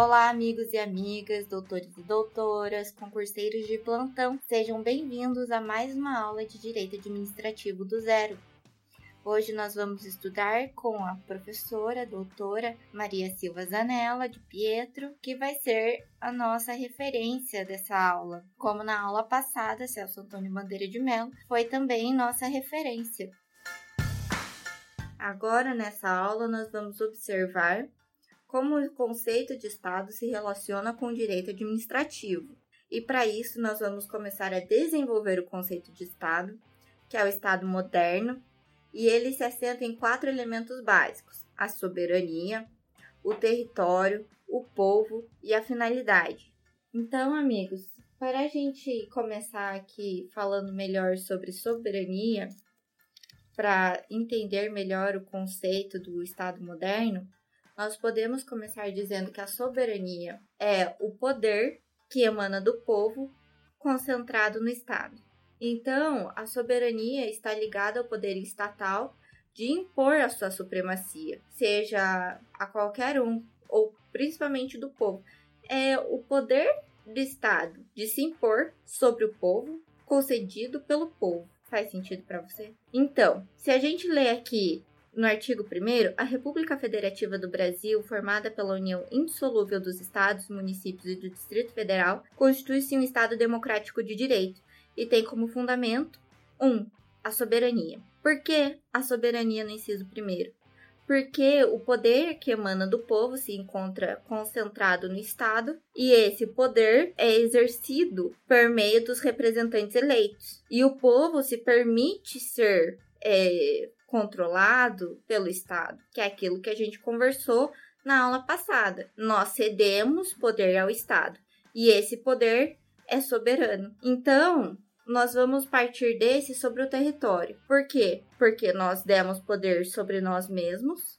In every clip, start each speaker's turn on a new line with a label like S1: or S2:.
S1: Olá, amigos e amigas, doutores e doutoras, concurseiros de plantão, sejam bem-vindos a mais uma aula de Direito Administrativo do Zero. Hoje nós vamos estudar com a professora, doutora Maria Silva Zanella de Pietro, que vai ser a nossa referência dessa aula. Como na aula passada, Celso Antônio Bandeira de Mello foi também nossa referência. Agora, nessa aula, nós vamos observar como o conceito de Estado se relaciona com o direito administrativo. E para isso, nós vamos começar a desenvolver o conceito de Estado, que é o Estado moderno, e ele se assenta em quatro elementos básicos: a soberania, o território, o povo e a finalidade. Então, amigos, para a gente começar aqui falando melhor sobre soberania, para entender melhor o conceito do Estado moderno, nós podemos começar dizendo que a soberania é o poder que emana do povo concentrado no Estado. Então, a soberania está ligada ao poder estatal de impor a sua supremacia, seja a qualquer um, ou principalmente do povo. É o poder do Estado de se impor sobre o povo, concedido pelo povo. Faz sentido para você? Então, se a gente lê aqui no artigo 1, a República Federativa do Brasil, formada pela união indissolúvel dos estados, municípios e do Distrito Federal, constitui-se um Estado democrático de direito e tem como fundamento 1. Um, a soberania. Por que a soberania no inciso 1? Porque o poder que emana do povo se encontra concentrado no Estado e esse poder é exercido por meio dos representantes eleitos. E o povo se permite ser é, controlado pelo Estado, que é aquilo que a gente conversou na aula passada. Nós cedemos poder ao Estado e esse poder é soberano. Então, nós vamos partir desse sobre o território. Por quê? Porque nós demos poder sobre nós mesmos,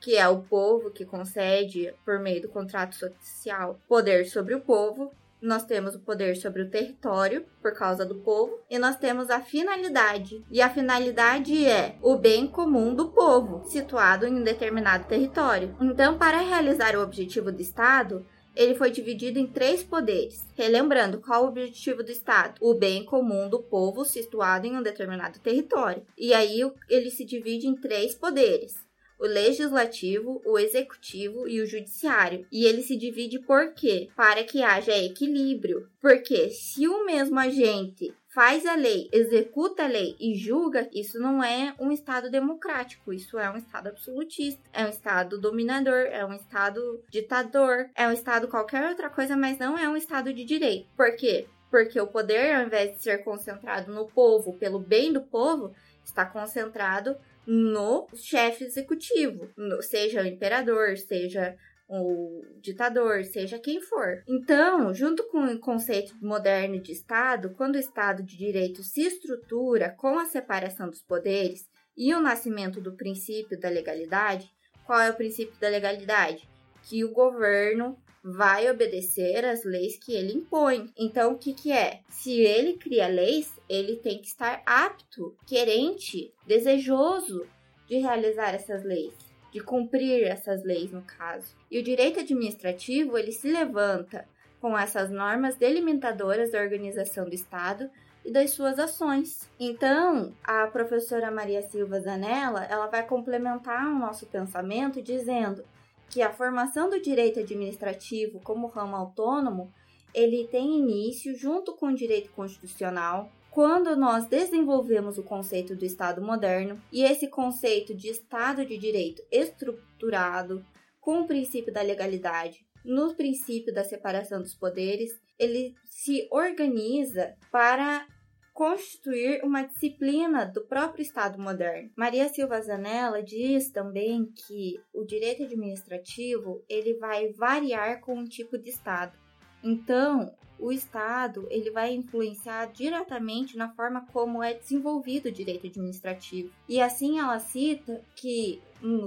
S1: que é o povo que concede, por meio do contrato social, poder sobre o povo, nós temos o poder sobre o território, por causa do povo, e nós temos a finalidade. E a finalidade é o bem comum do povo, situado em um determinado território. Então, para realizar o objetivo do Estado, ele foi dividido em três poderes. Relembrando, qual o objetivo do Estado? O bem comum do povo situado em um determinado território. E aí ele se divide em três poderes o legislativo, o executivo e o judiciário. E ele se divide por quê? Para que haja equilíbrio. Porque se o mesmo agente faz a lei, executa a lei e julga, isso não é um Estado democrático, isso é um Estado absolutista, é um Estado dominador, é um Estado ditador, é um Estado qualquer outra coisa, mas não é um Estado de direito. Por quê? Porque o poder, ao invés de ser concentrado no povo, pelo bem do povo, está concentrado no chefe executivo, seja o imperador, seja o ditador, seja quem for. Então, junto com o conceito moderno de Estado, quando o Estado de Direito se estrutura com a separação dos poderes e o nascimento do princípio da legalidade, qual é o princípio da legalidade? Que o governo vai obedecer às leis que ele impõe. Então, o que, que é? Se ele cria leis, ele tem que estar apto, querente, desejoso de realizar essas leis, de cumprir essas leis, no caso. E o direito administrativo, ele se levanta com essas normas delimitadoras da organização do Estado e das suas ações. Então, a professora Maria Silva Zanella, ela vai complementar o nosso pensamento dizendo que a formação do direito administrativo como ramo autônomo, ele tem início junto com o direito constitucional, quando nós desenvolvemos o conceito do Estado moderno e esse conceito de Estado de direito estruturado com o princípio da legalidade, no princípio da separação dos poderes, ele se organiza para constituir uma disciplina do próprio Estado moderno. Maria Silva Zanella diz também que o direito administrativo ele vai variar com o tipo de Estado. Então, o Estado ele vai influenciar diretamente na forma como é desenvolvido o direito administrativo. E assim ela cita que,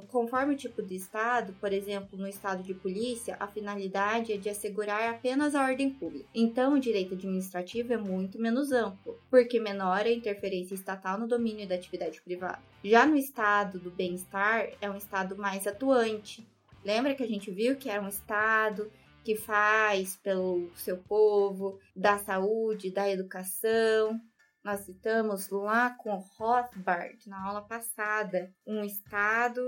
S1: conforme o tipo de Estado, por exemplo, no Estado de polícia, a finalidade é de assegurar apenas a ordem pública. Então, o direito administrativo é muito menos amplo, porque menor a interferência estatal no domínio da atividade privada. Já no Estado do bem-estar, é um Estado mais atuante, Lembra que a gente viu que era um Estado que faz pelo seu povo, da saúde, da educação. Nós citamos lá com Rothbard na aula passada, um Estado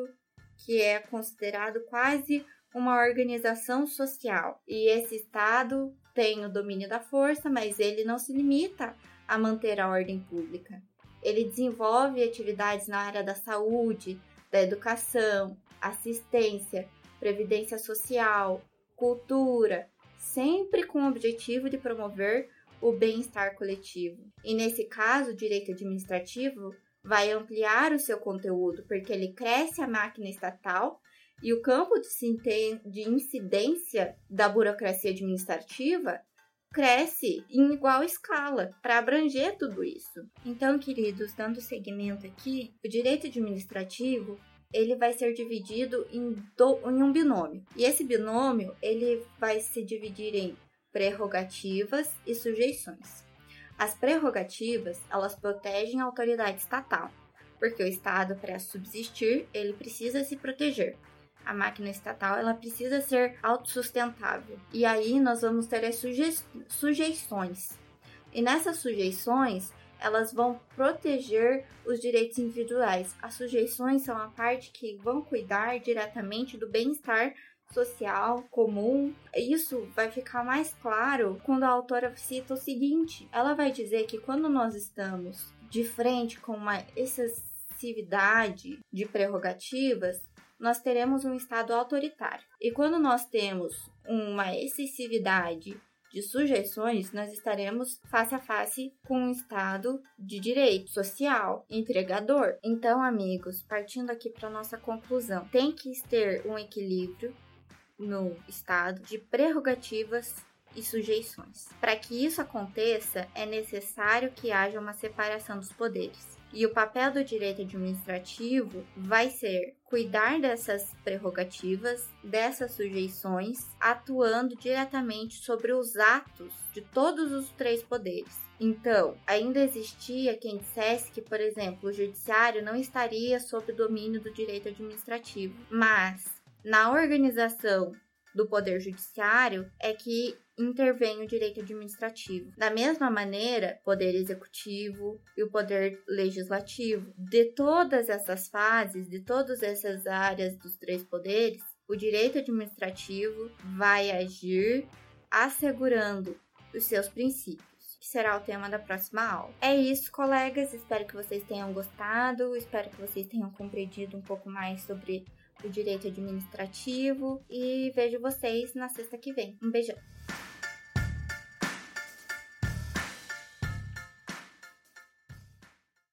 S1: que é considerado quase uma organização social. E esse Estado tem o domínio da força, mas ele não se limita a manter a ordem pública. Ele desenvolve atividades na área da saúde, da educação, assistência, previdência social, cultura, sempre com o objetivo de promover o bem-estar coletivo. E nesse caso, o direito administrativo vai ampliar o seu conteúdo, porque ele cresce a máquina estatal e o campo de incidência da burocracia administrativa cresce em igual escala para abranger tudo isso. Então, queridos, dando seguimento aqui, o direito administrativo ele vai ser dividido em, do, em um binômio. E esse binômio ele vai se dividir em prerrogativas e sujeições. As prerrogativas, elas protegem a autoridade estatal, porque o Estado, para subsistir, ele precisa se proteger. A máquina estatal, ela precisa ser autossustentável. E aí nós vamos ter as suje sujeições. E nessas sujeições, elas vão proteger os direitos individuais. As sujeições são a parte que vão cuidar diretamente do bem-estar social comum. Isso vai ficar mais claro quando a autora cita o seguinte: ela vai dizer que quando nós estamos de frente com uma excessividade de prerrogativas, nós teremos um Estado autoritário. E quando nós temos uma excessividade de sujeições, nós estaremos face a face com um Estado de direito social, entregador. Então, amigos, partindo aqui para nossa conclusão, tem que ter um equilíbrio no Estado de prerrogativas e sujeições. Para que isso aconteça, é necessário que haja uma separação dos poderes. E o papel do direito administrativo vai ser cuidar dessas prerrogativas, dessas sujeições, atuando diretamente sobre os atos de todos os três poderes. Então, ainda existia quem dissesse que, por exemplo, o judiciário não estaria sob o domínio do direito administrativo, mas na organização do Poder Judiciário é que intervém o direito administrativo. Da mesma maneira, Poder Executivo e o Poder Legislativo. De todas essas fases, de todas essas áreas dos três poderes, o direito administrativo vai agir assegurando os seus princípios que será o tema da próxima aula. É isso, colegas. Espero que vocês tenham gostado. Espero que vocês tenham compreendido um pouco mais sobre o direito administrativo e vejo vocês na sexta que vem. Um beijão.